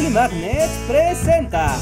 Bully Magnets presenta.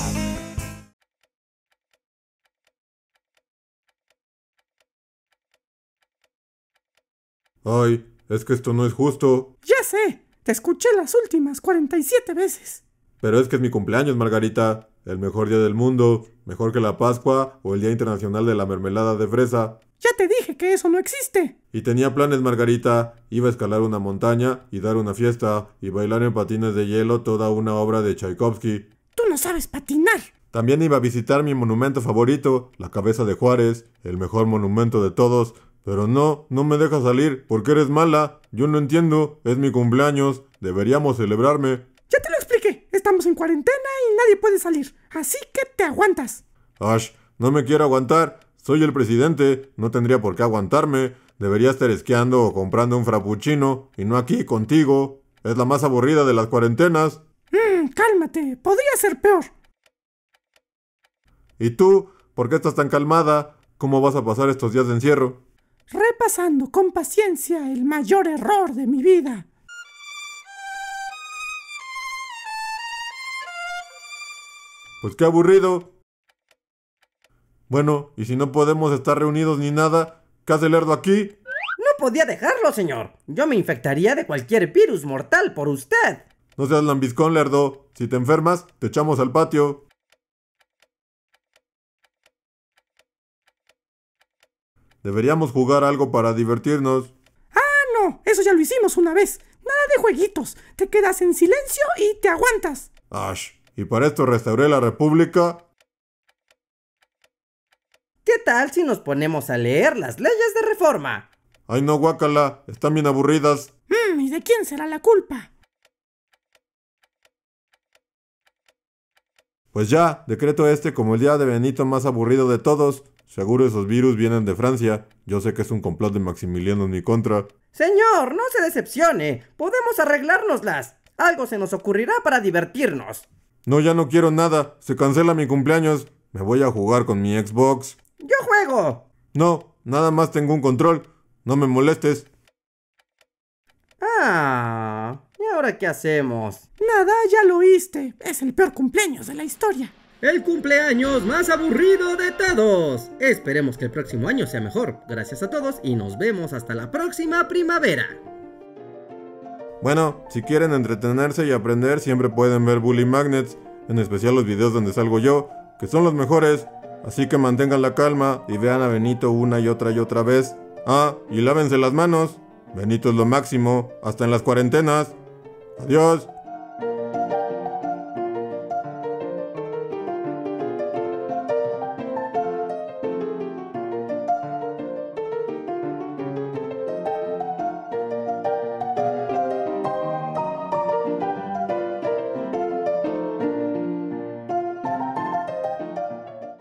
Ay, es que esto no es justo. Ya sé, te escuché las últimas 47 veces. Pero es que es mi cumpleaños, Margarita. El mejor día del mundo, mejor que la Pascua o el Día Internacional de la Mermelada de Fresa. Ya te dije que eso no existe. Y tenía planes, Margarita. Iba a escalar una montaña y dar una fiesta y bailar en patines de hielo toda una obra de Tchaikovsky. Tú no sabes patinar. También iba a visitar mi monumento favorito, la cabeza de Juárez, el mejor monumento de todos. Pero no, no me dejas salir, porque eres mala. Yo no entiendo, es mi cumpleaños, deberíamos celebrarme. Ya te lo expliqué. Estamos en cuarentena y nadie puede salir. Así que te aguantas. Ash, no me quiero aguantar. Soy el presidente, no tendría por qué aguantarme. Debería estar esquiando o comprando un frappuccino, y no aquí contigo. Es la más aburrida de las cuarentenas. Mmm, cálmate. Podría ser peor. ¿Y tú? ¿Por qué estás tan calmada? ¿Cómo vas a pasar estos días de encierro? Repasando con paciencia el mayor error de mi vida. Pues qué aburrido. Bueno, y si no podemos estar reunidos ni nada, ¿qué hace Lerdo aquí? No podía dejarlo, señor. Yo me infectaría de cualquier virus mortal por usted. No seas lambiscón, Lerdo. Si te enfermas, te echamos al patio. Deberíamos jugar algo para divertirnos. Ah, no. Eso ya lo hicimos una vez. Nada de jueguitos. Te quedas en silencio y te aguantas. Ash, y para esto restauré la República. ¿Qué tal si nos ponemos a leer las leyes de reforma? Ay, no, guácala. Están bien aburridas. Mmm, ¿y de quién será la culpa? Pues ya, decreto este como el día de Benito más aburrido de todos. Seguro esos virus vienen de Francia. Yo sé que es un complot de Maximiliano en mi contra. Señor, no se decepcione. Podemos arreglárnoslas. Algo se nos ocurrirá para divertirnos. No, ya no quiero nada. Se cancela mi cumpleaños. Me voy a jugar con mi Xbox. Yo juego. No, nada más tengo un control. No me molestes. Ah, ¿y ahora qué hacemos? Nada, ya lo oíste. Es el peor cumpleaños de la historia. El cumpleaños más aburrido de todos. Esperemos que el próximo año sea mejor. Gracias a todos y nos vemos hasta la próxima primavera. Bueno, si quieren entretenerse y aprender, siempre pueden ver Bully Magnets, en especial los videos donde salgo yo, que son los mejores. Así que mantengan la calma y vean a Benito una y otra y otra vez. Ah, y lávense las manos. Benito es lo máximo, hasta en las cuarentenas. Adiós.